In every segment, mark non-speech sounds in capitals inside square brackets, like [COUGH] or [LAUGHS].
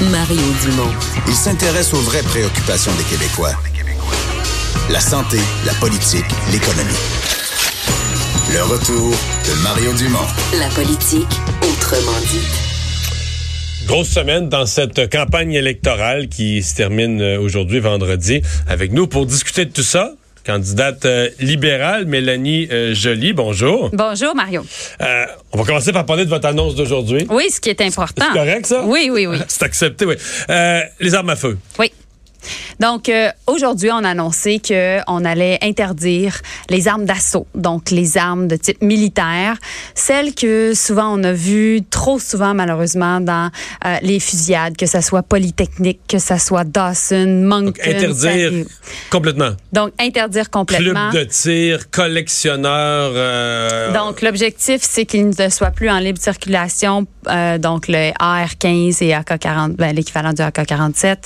Mario Dumont. Il s'intéresse aux vraies préoccupations des Québécois. La santé, la politique, l'économie. Le retour de Mario Dumont. La politique, autrement dit. Grosse semaine dans cette campagne électorale qui se termine euh, aujourd'hui, vendredi. Avec nous pour discuter de tout ça, candidate euh, libérale, Mélanie euh, Joly. Bonjour. Bonjour, Mario. Euh, on va commencer par parler de votre annonce d'aujourd'hui. Oui, ce qui est important. C'est correct, ça? Oui, oui, oui. [LAUGHS] C'est accepté, oui. Euh, les armes à feu. Oui. Donc, euh, aujourd'hui, on a annoncé qu'on allait interdire les armes d'assaut, donc les armes de type militaire, celles que souvent on a vues trop souvent, malheureusement, dans euh, les fusillades, que ce soit Polytechnique, que ce soit Dawson, Moncton. Donc, interdire complètement. Donc, interdire complètement. Club de tir, collectionneur. euh, Donc, l'objectif, c'est qu'il ne soit plus en libre circulation, donc le AR-15 et AK-40, ben, l'équivalent du AK-47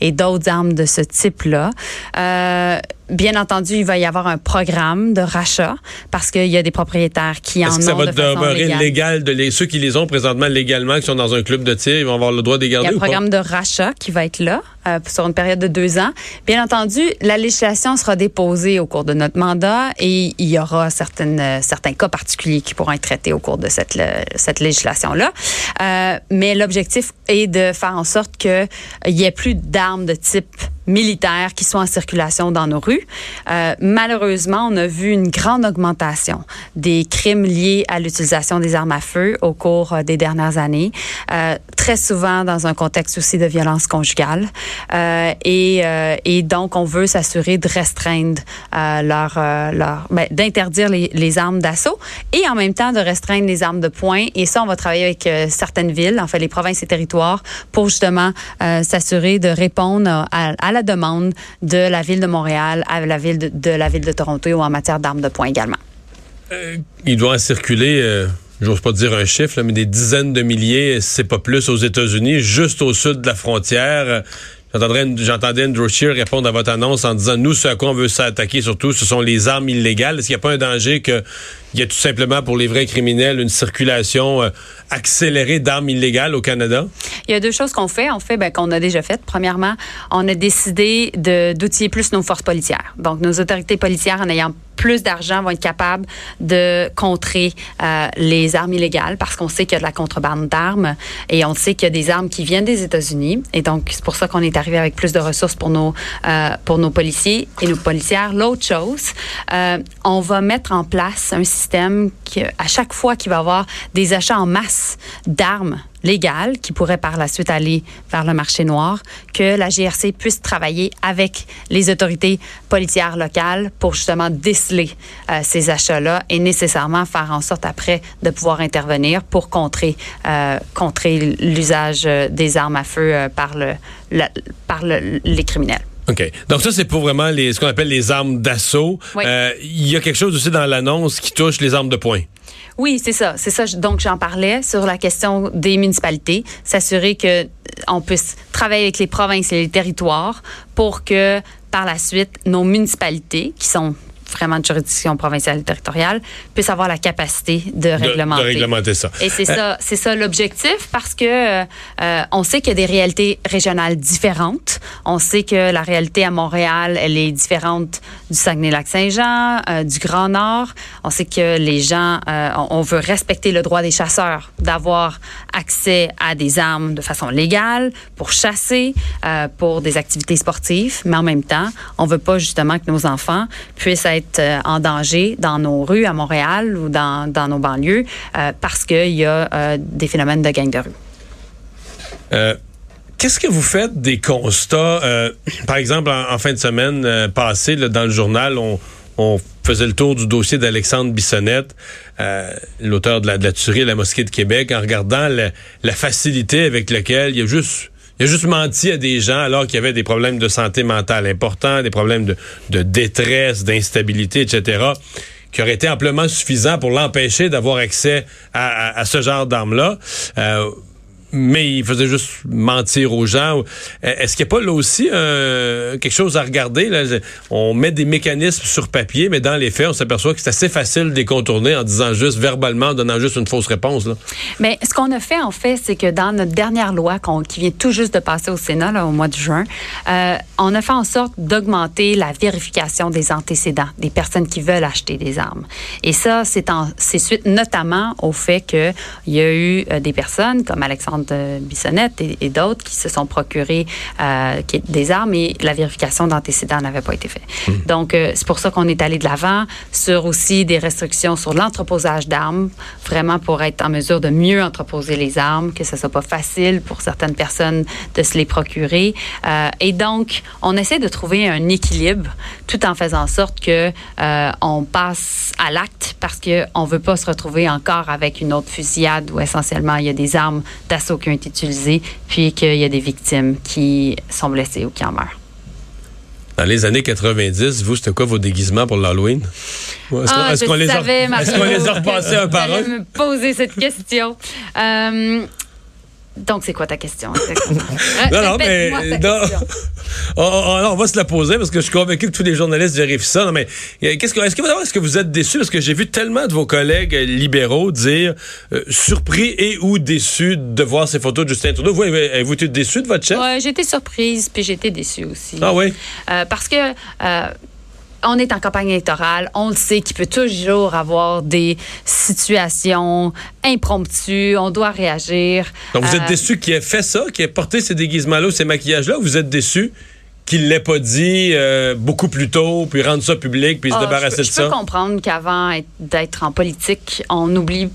et d'autres armes de ce type-là. Euh, bien entendu, il va y avoir un programme de rachat parce qu'il y a des propriétaires qui en Est-ce ont que ça va de demeurer légale. légal de les, ceux qui les ont présentement légalement, qui sont dans un club de tir, ils vont avoir le droit de les Il y garder a un programme de rachat qui va être là euh, sur une période de deux ans. Bien entendu, la législation sera déposée au cours de notre mandat et il y aura certaines, euh, certains cas particuliers qui pourront être traités au cours de cette, le- cette législation-là. Euh, mais l'objectif est de faire en sorte qu'il n'y ait plus d'armes de type militaires qui sont en circulation dans nos rues. Euh, malheureusement, on a vu une grande augmentation des crimes liés à l'utilisation des armes à feu au cours euh, des dernières années, euh, très souvent dans un contexte aussi de violence conjugale. Et, et donc, on veut s'assurer de restreindre leur, leur ben, d'interdire les, les armes d'assaut et en même temps de restreindre les armes de poing. Et ça, on va travailler avec certaines villes, en fait les provinces et territoires, pour justement s'assurer de répondre à, à la demande de la ville de Montréal, à la ville de, la ville de Toronto ou en matière d'armes de poing également. Il doit en circuler, euh, j'ose pas dire un chiffre, mais des dizaines de milliers, c'est pas plus, aux États-Unis, juste au sud de la frontière. J'entendais Andrew Scheer répondre à votre annonce en disant nous, ce à quoi on veut s'attaquer surtout, ce sont les armes illégales. Est-ce qu'il n'y a pas un danger qu'il y a tout simplement pour les vrais criminels une circulation euh, accélérée d'armes illégales au Canada? Il y a deux choses qu'on fait, en fait, ben, qu'on a déjà faites. Premièrement, on a décidé d'outiller plus nos forces policières. Donc, nos autorités policières, en ayant plus d'argent, vont être capables de contrer euh, les armes illégales parce qu'on sait qu'il y a de la contrebande d'armes et on sait qu'il y a des armes qui viennent des États-Unis. Et donc, c'est pour ça qu'on est arrivé avec plus de ressources pour nos, euh, pour nos policiers et nos policières. L'autre chose, euh, on va mettre en place un système qui, à chaque fois qu'il va y avoir des achats en masse d'armes légales qui pourraient par la suite aller vers le marché noir, que la GRC puisse travailler avec les autorités policières locales pour justement déceler euh, ces achats-là et nécessairement faire en sorte après de pouvoir intervenir pour contrer, euh, contrer l'usage euh, des armes à feu euh, par, le, par le- les criminels. OK. Donc ça, c'est pour vraiment les, ce qu'on appelle les armes d'assaut. Oui. Euh, Il y a quelque chose aussi dans l'annonce qui touche les armes de poing. Oui, c'est ça. C'est ça. Donc, j'en parlais sur la question des municipalités. S'assurer que euh, on puisse travailler avec les provinces et les territoires pour que, par la suite, nos municipalités, qui sont vraiment de juridiction provinciale et territoriale, puissent avoir la capacité de réglementer. de réglementer ça. Et c'est Euh, ça, c'est ça l'objectif parce que euh, on sait qu'il y a des réalités régionales différentes. On sait que la réalité à Montréal, elle est différente du Saguenay-Lac-Saint-Jean, euh, du Grand Nord. On sait que les gens, euh, on, on veut respecter le droit des chasseurs d'avoir accès à des armes de façon légale pour chasser, euh, pour des activités sportives, mais en même temps, on veut pas justement que nos enfants puissent être euh, en danger dans nos rues à Montréal ou dans, dans nos banlieues euh, parce qu'il y a euh, des phénomènes de gangs de rue. Qu'est-ce que vous faites des constats? par exemple, en, fin de semaine passée, dans le journal, on, faisais le tour du dossier d'Alexandre Bissonnette, l'auteur de la, de la tuerie à la mosquée de Québec, en regardant la, la facilité avec laquelle il a juste il a juste menti à des gens alors qu'il y avait des problèmes de santé mentale importants, des problèmes de, détresse, d'instabilité, etc., qui auraient été amplement suffisants pour l'empêcher d'avoir accès à ce genre d'armes-là. Euh, mais il faisait juste mentir aux gens. Est-ce qu'il n'y a pas là aussi euh, quelque chose à regarder? Là? On met des mécanismes sur papier, mais dans les faits, on s'aperçoit que c'est assez facile de les contourner en disant juste verbalement, en donnant juste une fausse réponse. Là. Mais ce qu'on a fait, en fait, c'est que dans notre dernière loi qui vient tout juste de passer au Sénat au mois de juin, euh, on a fait en sorte d'augmenter la vérification des antécédents des personnes qui veulent acheter des armes. Et ça, c'est suite notamment au fait qu'il y a eu euh, des personnes comme Alexandre euh, Bissonnette et, et d'autres qui se sont procurés euh, des armes et la vérification d'antécédents n'avait pas été faite. Donc, euh, c'est pour ça qu'on est allé de l'avant sur aussi des restrictions sur l'entreposage d'armes, vraiment pour être en mesure de mieux entreposer les armes, que ce soit pas facile pour certaines personnes de se les procurer. Euh, et donc, on essaie de trouver un équilibre tout en faisant en sorte que on passe à l'acte parce que on veut pas se retrouver encore avec une autre fusillade où essentiellement il y a des armes d'assaut qui ont été utilisées puis qu'il y a des victimes qui sont blessées ou qui en meurent. Dans les années 90, vous, c'était quoi vos déguisements pour l'Halloween? Est-ce qu'on- Ah, est-ce qu'on les, a- est-ce qu'on les a repassés un par un? me poser cette question. Euh, donc, c'est quoi ta question? [LAUGHS] Non, non, mais Répète-moi ta non. question. [LAUGHS] on, va se la poser parce que je suis convaincu que tous les journalistes vérifient ça. Non, mais euh, qu'est-ce que, est-ce que, est-ce que vous êtes déçus? Parce que j'ai vu tellement de vos collègues euh, libéraux dire euh, surpris et ou déçus de voir ces photos de Justin Trudeau. Vous, avez- avez-vous été déçus de votre chef? Ouais, j'ai été surprise, puis j'ai été déçue aussi. Ah oui? Euh, parce que euh, on est en campagne électorale, on le sait qu'il peut toujours avoir des situations impromptues, on doit réagir. Donc, vous êtes Euh, déçus qu'il ait fait ça, qu'il ait porté ces déguisements-là ou ces maquillages-là, ou vous êtes déçus qu'il l'ait pas dit euh, beaucoup plus tôt, puis rendre ça public, puis se ah, débarrasser je, de peux- je ça? peux comprendre qu'avant être- d'être en politique, on oublie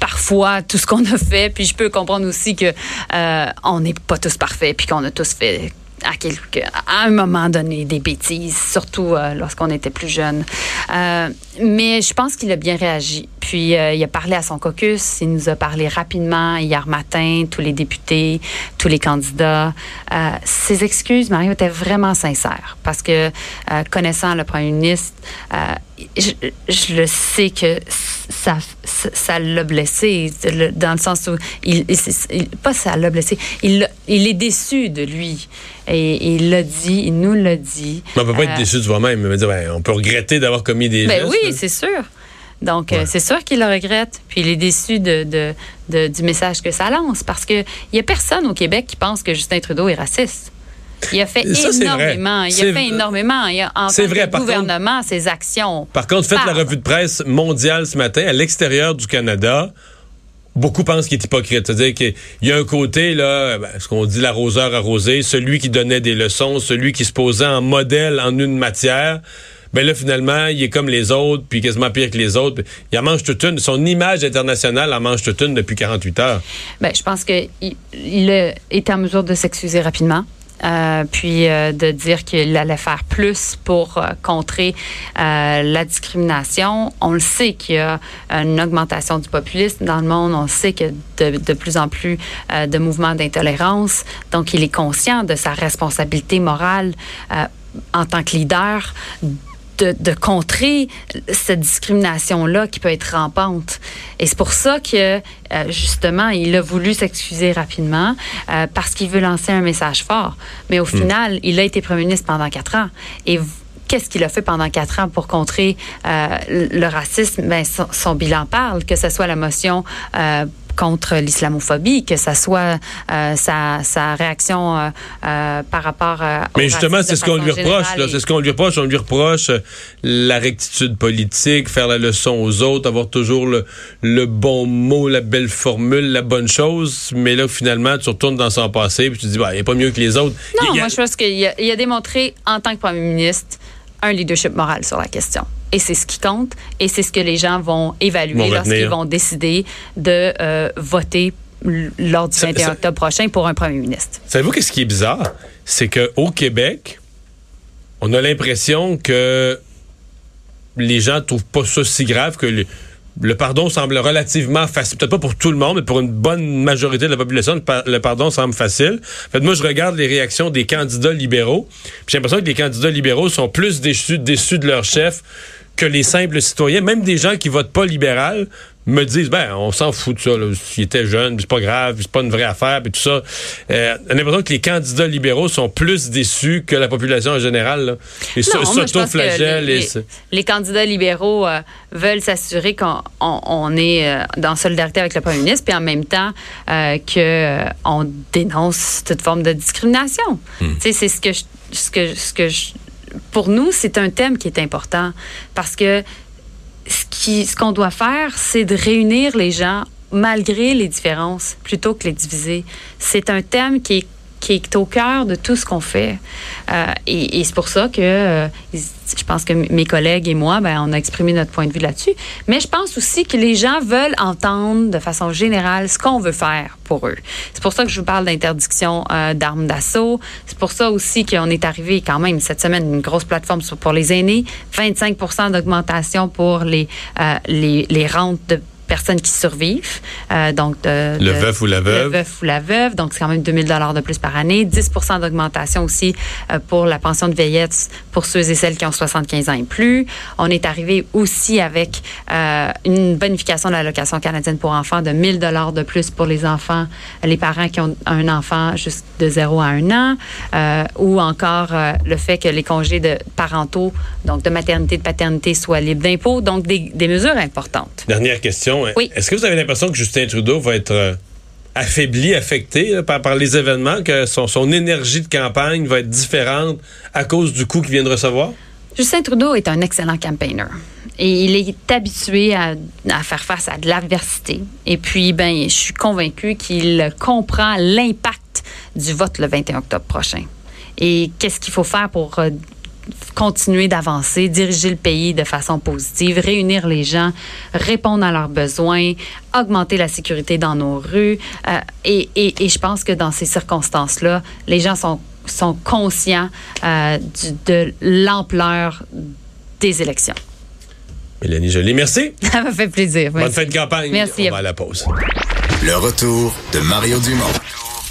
parfois tout ce qu'on a fait, puis je peux comprendre aussi que euh, on n'est pas tous parfaits, puis qu'on a tous fait à, quelque, à un moment donné des bêtises, surtout euh, lorsqu'on était plus jeune. Euh, mais je pense qu'il a bien réagi. Puis euh, il a parlé à son caucus, il nous a parlé rapidement hier matin, tous les députés, tous les candidats. Euh, ses excuses, Mario, étaient vraiment sincères parce que euh, connaissant le premier ministre, euh, je, je le sais que ça ça l'a blessé le- dans le sens où il, pas ça l'a blessé il, il est déçu de lui et, et il l'a dit il nous l'a dit Mais on peut pas Euh, être déçu de soi-même. mais dire, ben, on peut regretter d'avoir commis des ben gestes. oui c'est sûr donc euh, c'est sûr qu'il le regrette puis il est déçu de, de- de- du message que ça lance parce que il y a personne au Québec qui pense que Justin Trudeau est raciste il a fait Ça, énormément. Il a fait énormément. Il a, en C'est tant vrai, que par contre- gouvernement, ses actions. Par contre, faites la revue de presse mondiale ce matin à l'extérieur du Canada. Beaucoup pensent qu'il est hypocrite. C'est-à-dire qu'il y a un côté, là, ben, ce qu'on dit l'arroseur arrosé, celui qui donnait des leçons, celui qui se posait en modèle en une matière. Ben là, finalement, il est comme les autres, puis quasiment pire que les autres. Il en mange toute une. Son image internationale en mange toute une depuis 48 heures. Ben, je pense qu'il été en mesure de s'excuser rapidement. Euh, puis euh, de dire qu'il allait faire plus pour euh, contrer la discrimination. On le sait qu'il y a une augmentation du populisme dans le monde. On sait qu'il y a de, plus en plus de mouvements d'intolérance. Donc, il est conscient de sa responsabilité morale en tant que leader de, de contrer cette discrimination-là qui peut être rampante. Et c'est pour ça que, euh, justement, il a voulu s'excuser rapidement euh, parce qu'il veut lancer un message fort. Mais au final, il a été premier ministre pendant quatre ans. Et qu'est-ce qu'il a fait pendant quatre ans pour contrer euh, le racisme? Ben, son, son bilan parle, que ce soit la motion euh, contre l'islamophobie, que ce soit euh, sa, sa réaction euh, euh, par rapport au Mais justement, c'est ce qu'on lui reproche. et- C'est ce qu'on lui reproche. On lui reproche la rectitude politique, faire la leçon aux autres, avoir toujours le, le bon mot, la belle formule, la bonne chose. Mais là, finalement, tu retournes dans son passé puis tu te dis, bah, il n'est pas mieux que les autres. Non, a- moi, je pense qu'il a, il a démontré, en tant que premier ministre, un leadership moral sur la question. Et c'est ce qui compte, et c'est ce que les gens vont évaluer lorsqu'ils vont décider de euh, voter lors du Ça- 21 ça- octobre prochain pour un premier ministre. Savez-vous qu'est-ce qui est bizarre? C'est qu'au Québec, on a l'impression que les gens trouvent pas ça si grave que le, le pardon semble relativement facile. Peut-être pas pour tout le monde, mais pour une bonne majorité de la population, le, par- le pardon semble facile. En fait, moi, je regarde les réactions des candidats libéraux. puis J'ai l'impression que les candidats libéraux sont plus déçus, déçus de leur chef que les simples citoyens. Même des gens qui votent pas libéral me disent, ben, on s'en fout de ça. là. S'il était jeune, c'est pas grave, c'est pas une vraie affaire, puis tout ça. Euh, j'ai l'impression que les candidats libéraux sont plus déçus que la population en général. Là. Et Non, moi, je pense que s'auto-flagellent. les, et candidats libéraux euh, veulent s'assurer qu'on on, on est euh, dans solidarité avec le premier ministre, puis en même temps euh, que euh, on dénonce toute forme de discrimination. Hmm. C'est ce que je, ce que ce que je- pour nous, c'est un thème qui est important parce que ce qu'on doit faire, c'est de réunir les gens malgré les différences plutôt que les diviser. C'est un thème qui est qui est au cœur de tout ce qu'on fait. Euh, et c'est pour ça que euh, je pense que mes collègues et moi, ben, on a exprimé notre point de vue là-dessus. Mais je pense aussi que les gens veulent entendre de façon générale ce qu'on veut faire pour eux. C'est pour ça que je vous parle d'interdiction euh, d'armes d'assaut. C'est pour ça aussi qu'on est arrivé quand même cette semaine une grosse plateforme pour les aînés, 25% d'augmentation pour les, les, les rentes de personnes qui survivent. Euh, donc de, Le de- veuf ou la veuve. Le veuf ou la veuve. Donc, c'est quand même 2000 dollars de plus par année. 10% d'augmentation aussi euh, pour la pension de vieillesse pour ceux et celles qui ont 75 ans et plus. On est arrivé aussi avec euh, une bonification de l'allocation canadienne pour enfants de 1000 dollars de plus pour les enfants, les parents qui ont un enfant juste de 0 à 1 an, ou encore le fait que les congés de parentaux, donc de maternité, de paternité, soient libres d'impôts. Donc, des, des mesures importantes. Dernière question. Oui. Est-ce que vous avez l'impression que Justin Trudeau va être euh, affaibli, affecté là, par, par les événements, que son, son énergie de campagne va être différente à cause du coup qu'il vient de recevoir? Justin Trudeau est un excellent campaigner. Et il est habitué à, à faire face à de l'adversité. Et puis, ben, je suis convaincue qu'il comprend l'impact du vote le 21 octobre prochain. Et qu'est-ce qu'il faut faire pour euh, continuer d'avancer, diriger le pays de façon positive, réunir les gens, répondre à leurs besoins, augmenter la sécurité dans nos rues. Euh, et, et- et je pense que dans ces circonstances-là, les gens sont, sont conscients euh, du- de l'ampleur des élections. Mélanie Joly, merci. [LAUGHS] Ça m'a fait plaisir. Bonne Merci. fin de campagne. Merci. On va à la pause. Le retour de Mario Dumont.